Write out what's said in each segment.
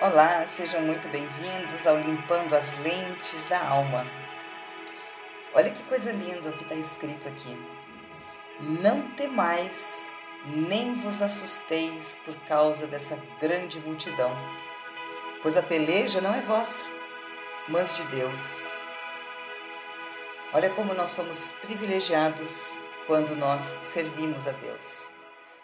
Olá, sejam muito bem-vindos ao Limpando as Lentes da Alma. Olha que coisa linda o que está escrito aqui. Não temais, nem vos assusteis por causa dessa grande multidão, pois a peleja não é vossa, mas de Deus. Olha como nós somos privilegiados quando nós servimos a Deus,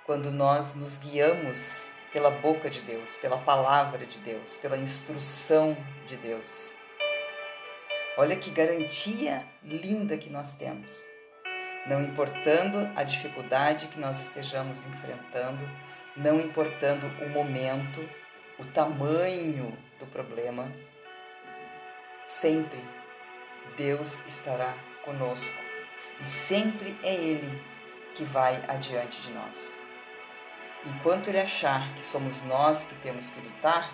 quando nós nos guiamos pela boca de Deus, pela palavra de Deus, pela instrução de Deus. Olha que garantia linda que nós temos. Não importando a dificuldade que nós estejamos enfrentando, não importando o momento, o tamanho do problema, sempre Deus estará conosco e sempre é Ele que vai adiante de nós. Enquanto ele achar que somos nós que temos que lutar,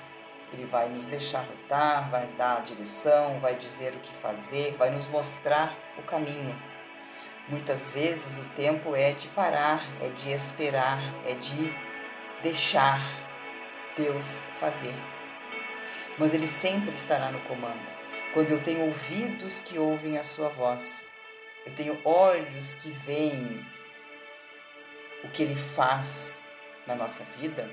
ele vai nos deixar lutar, vai dar a direção, vai dizer o que fazer, vai nos mostrar o caminho. Muitas vezes o tempo é de parar, é de esperar, é de deixar Deus fazer. Mas Ele sempre estará no comando. Quando eu tenho ouvidos que ouvem a Sua voz, eu tenho olhos que veem o que Ele faz, na nossa vida,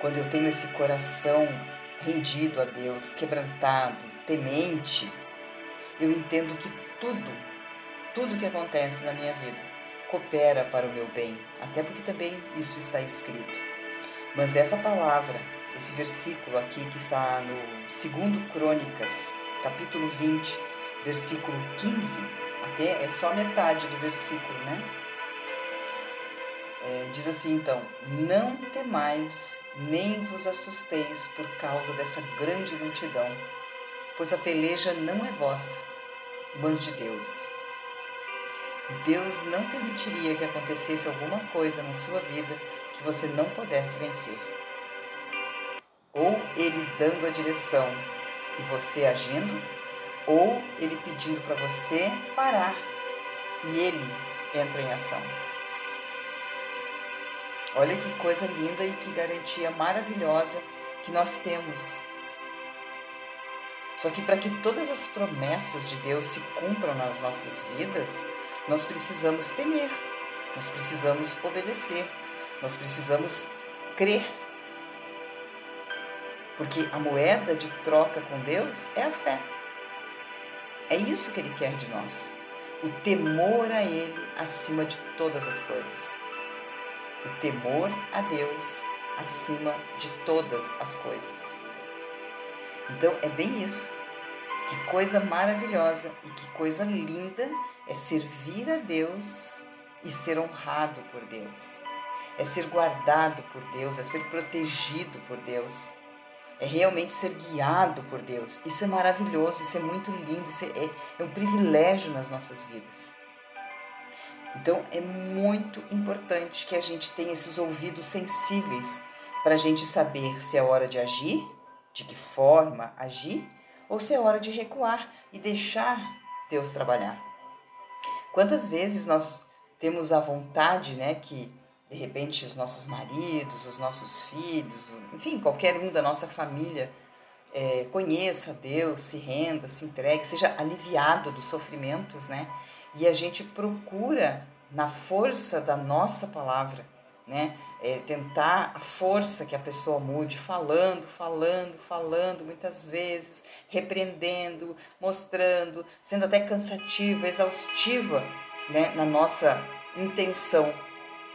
quando eu tenho esse coração rendido a Deus, quebrantado, temente, eu entendo que tudo, tudo que acontece na minha vida coopera para o meu bem, até porque também isso está escrito. Mas essa palavra, esse versículo aqui que está no segundo Crônicas, capítulo 20, versículo 15, até é só metade do versículo, né? É, diz assim então: Não temais, nem vos assusteis por causa dessa grande multidão, pois a peleja não é vossa, mas de Deus. Deus não permitiria que acontecesse alguma coisa na sua vida que você não pudesse vencer. Ou Ele dando a direção e você agindo, ou Ele pedindo para você parar e Ele entra em ação. Olha que coisa linda e que garantia maravilhosa que nós temos. Só que para que todas as promessas de Deus se cumpram nas nossas vidas, nós precisamos temer, nós precisamos obedecer, nós precisamos crer. Porque a moeda de troca com Deus é a fé. É isso que Ele quer de nós. O temor a Ele acima de todas as coisas o temor a Deus acima de todas as coisas. Então é bem isso. Que coisa maravilhosa e que coisa linda é servir a Deus e ser honrado por Deus. É ser guardado por Deus, é ser protegido por Deus. É realmente ser guiado por Deus. Isso é maravilhoso, isso é muito lindo, isso é, é um privilégio nas nossas vidas. Então é muito importante que a gente tenha esses ouvidos sensíveis para a gente saber se é hora de agir, de que forma agir, ou se é hora de recuar e deixar Deus trabalhar. Quantas vezes nós temos a vontade, né, que de repente os nossos maridos, os nossos filhos, enfim, qualquer um da nossa família é, conheça Deus, se renda, se entregue, seja aliviado dos sofrimentos, né? E a gente procura, na força da nossa palavra, né, é, tentar a força que a pessoa mude, falando, falando, falando, muitas vezes, repreendendo, mostrando, sendo até cansativa, exaustiva né, na nossa intenção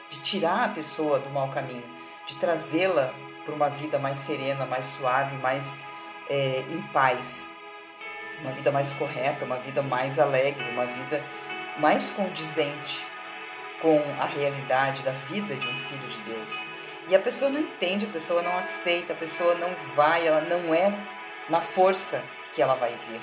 de tirar a pessoa do mau caminho, de trazê-la para uma vida mais serena, mais suave, mais é, em paz, uma vida mais correta, uma vida mais alegre, uma vida mais condizente com a realidade da vida de um filho de Deus. E a pessoa não entende, a pessoa não aceita, a pessoa não vai, ela não é na força que ela vai vir.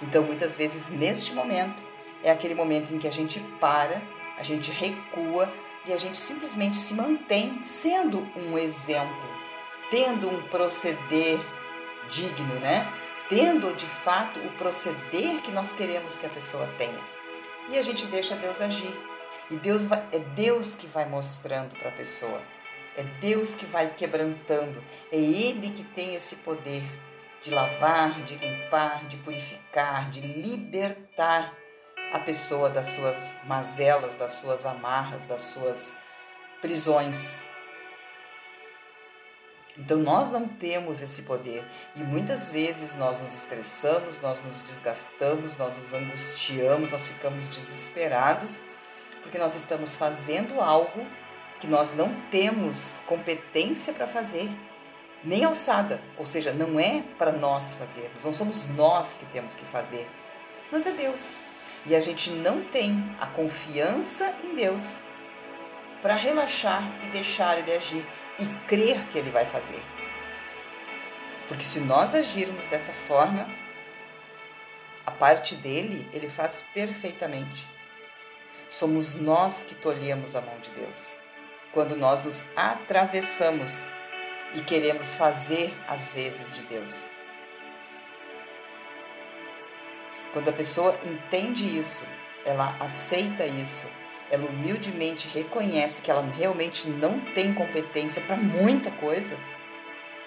Então, muitas vezes, neste momento, é aquele momento em que a gente para, a gente recua e a gente simplesmente se mantém sendo um exemplo, tendo um proceder digno, né? Tendo de fato o proceder que nós queremos que a pessoa tenha e a gente deixa Deus agir. E Deus vai, é Deus que vai mostrando para a pessoa. É Deus que vai quebrantando. É Ele que tem esse poder de lavar, de limpar, de purificar, de libertar a pessoa das suas mazelas, das suas amarras, das suas prisões. Então nós não temos esse poder. E muitas vezes nós nos estressamos, nós nos desgastamos, nós nos angustiamos, nós ficamos desesperados porque nós estamos fazendo algo que nós não temos competência para fazer, nem alçada, ou seja, não é para nós fazermos, não somos nós que temos que fazer, mas é Deus. E a gente não tem a confiança em Deus para relaxar e deixar Ele agir e crer que Ele vai fazer. Porque se nós agirmos dessa forma, a parte dele, ele faz perfeitamente. Somos nós que tolhemos a mão de Deus. Quando nós nos atravessamos e queremos fazer as vezes de Deus. Quando a pessoa entende isso, ela aceita isso, ela humildemente reconhece que ela realmente não tem competência para muita coisa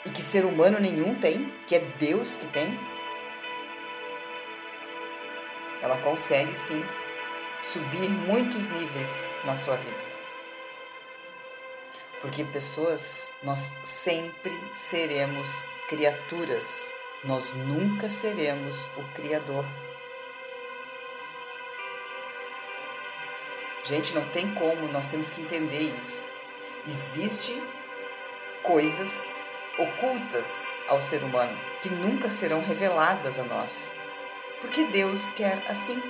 e que ser humano nenhum tem, que é Deus que tem, ela consegue sim subir muitos níveis na sua vida. Porque pessoas, nós sempre seremos criaturas, nós nunca seremos o Criador. Gente, não tem como, nós temos que entender isso. Existe coisas ocultas ao ser humano que nunca serão reveladas a nós. Porque Deus quer assim.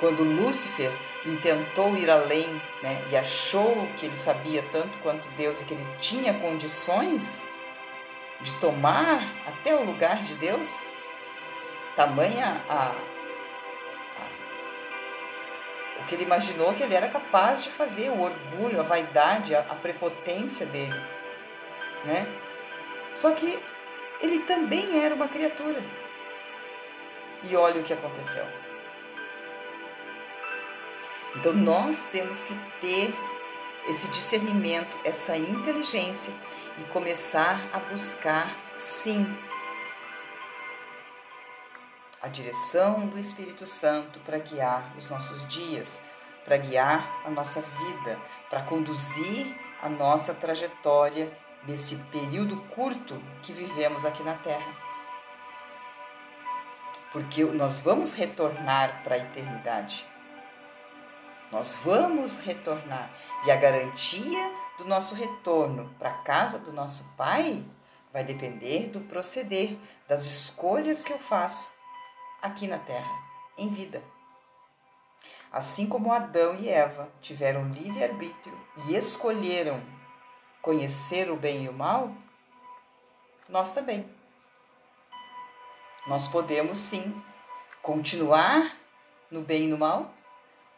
Quando Lúcifer intentou ir além né, e achou que ele sabia tanto quanto Deus e que ele tinha condições de tomar até o lugar de Deus, tamanha a, o que ele imaginou que ele era capaz de fazer, o orgulho, a vaidade, a, a prepotência dele. Né? Só que ele também era uma criatura. E olha o que aconteceu. Então nós temos que ter esse discernimento, essa inteligência e começar a buscar, sim, a direção do Espírito Santo para guiar os nossos dias, para guiar a nossa vida, para conduzir a nossa trajetória nesse período curto que vivemos aqui na Terra. Porque nós vamos retornar para a eternidade. Nós vamos retornar. E a garantia do nosso retorno para a casa do nosso Pai vai depender do proceder, das escolhas que eu faço aqui na terra, em vida. Assim como Adão e Eva tiveram livre-arbítrio e escolheram conhecer o bem e o mal, nós também. Nós podemos sim continuar no bem e no mal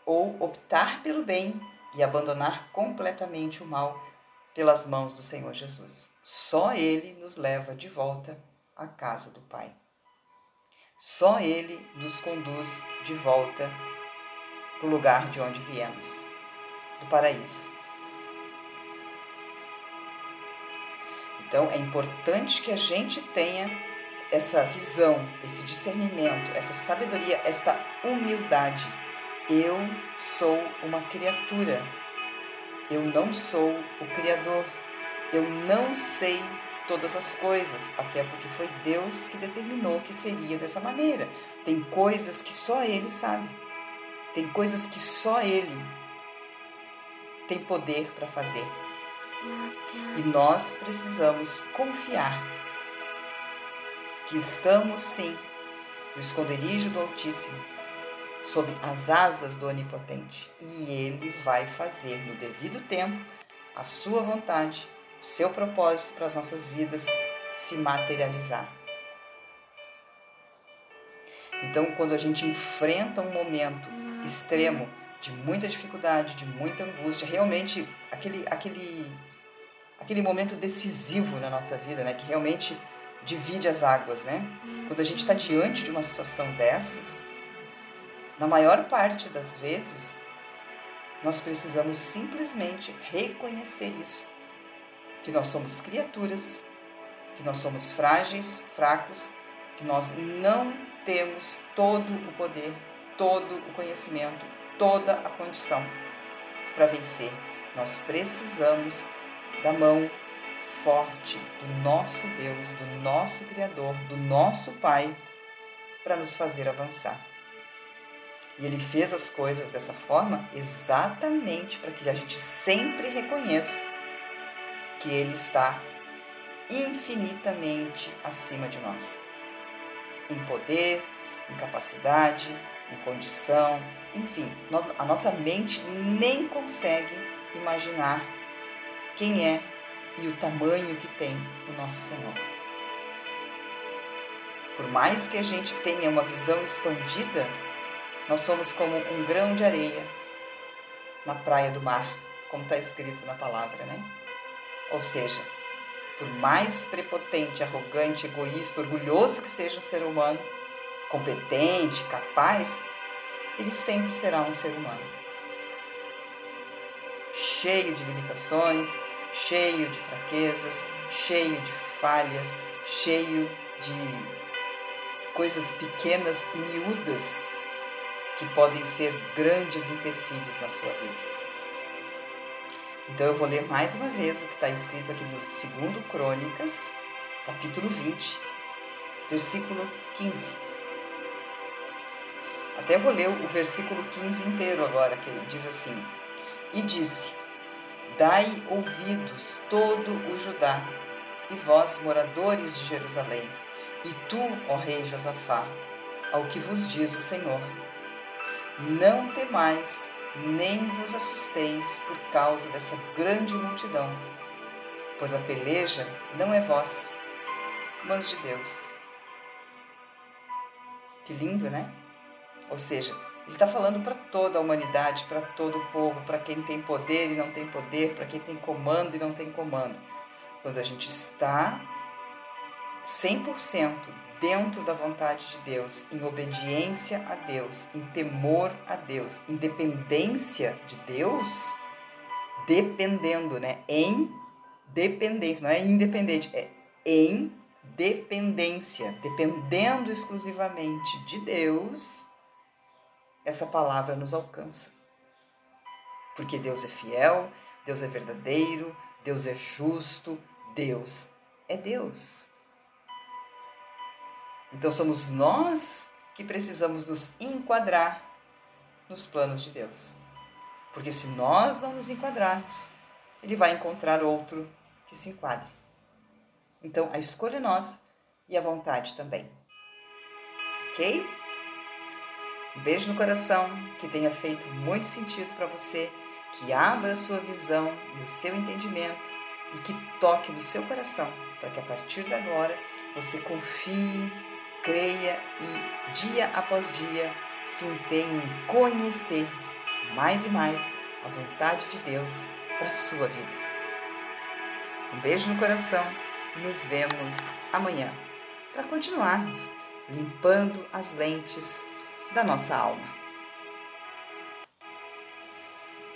ou optar pelo bem e abandonar completamente o mal pelas mãos do Senhor Jesus. Só Ele nos leva de volta à casa do Pai. Só Ele nos conduz de volta para o lugar de onde viemos, do paraíso. Então é importante que a gente tenha essa visão, esse discernimento, essa sabedoria, esta humildade. Eu sou uma criatura, eu não sou o Criador, eu não sei todas as coisas, até porque foi Deus que determinou que seria dessa maneira. Tem coisas que só Ele sabe, tem coisas que só Ele tem poder para fazer. E nós precisamos confiar que estamos sim no esconderijo do Altíssimo, sob as asas do Onipotente, e Ele vai fazer no devido tempo a sua vontade seu propósito para as nossas vidas se materializar. Então, quando a gente enfrenta um momento extremo de muita dificuldade, de muita angústia, realmente aquele aquele aquele momento decisivo na nossa vida, né, que realmente divide as águas, né? Quando a gente está diante de uma situação dessas, na maior parte das vezes, Nós precisamos simplesmente reconhecer isso. Que nós somos criaturas, que nós somos frágeis, fracos, que nós não temos todo o poder, todo o conhecimento, toda a condição para vencer. Nós precisamos da mão forte do nosso Deus, do nosso Criador, do nosso Pai, para nos fazer avançar. E ele fez as coisas dessa forma exatamente para que a gente sempre reconheça que ele está infinitamente acima de nós. Em poder, em capacidade, em condição, enfim, nós, a nossa mente nem consegue imaginar quem é e o tamanho que tem o nosso Senhor. Por mais que a gente tenha uma visão expandida, nós somos como um grão de areia na praia do mar, como está escrito na palavra, né? Ou seja, por mais prepotente, arrogante, egoísta, orgulhoso que seja um ser humano, competente, capaz, ele sempre será um ser humano. Cheio de limitações, cheio de fraquezas, cheio de falhas, cheio de coisas pequenas e miúdas que podem ser grandes empecilhos na sua vida. Então eu vou ler mais uma vez o que está escrito aqui no segundo Crônicas, capítulo 20, versículo 15. Até vou ler o versículo 15 inteiro agora, que ele diz assim: E disse: Dai ouvidos todo o Judá, e vós, moradores de Jerusalém, e tu, ó rei Josafá, ao que vos diz o Senhor. Não temais, nem vos assusteis por causa dessa grande multidão, pois a peleja não é vossa, mas de Deus. Que lindo, né? Ou seja, ele está falando para toda a humanidade, para todo o povo, para quem tem poder e não tem poder, para quem tem comando e não tem comando. Quando a gente está 100% dentro da vontade de Deus, em obediência a Deus, em temor a Deus, em dependência de Deus, dependendo, né? Em dependência, não é independente, é em dependência, dependendo exclusivamente de Deus essa palavra nos alcança. Porque Deus é fiel, Deus é verdadeiro, Deus é justo, Deus é Deus. Então somos nós que precisamos nos enquadrar nos planos de Deus. Porque se nós não nos enquadrarmos, ele vai encontrar outro que se enquadre. Então a escolha é nossa e a vontade também. Ok? Um beijo no coração, que tenha feito muito sentido para você, que abra a sua visão e o seu entendimento e que toque no seu coração, para que a partir de agora você confie, creia e dia após dia se empenhe em conhecer mais e mais a vontade de Deus para a sua vida. Um beijo no coração e nos vemos amanhã para continuarmos limpando as lentes da nossa alma.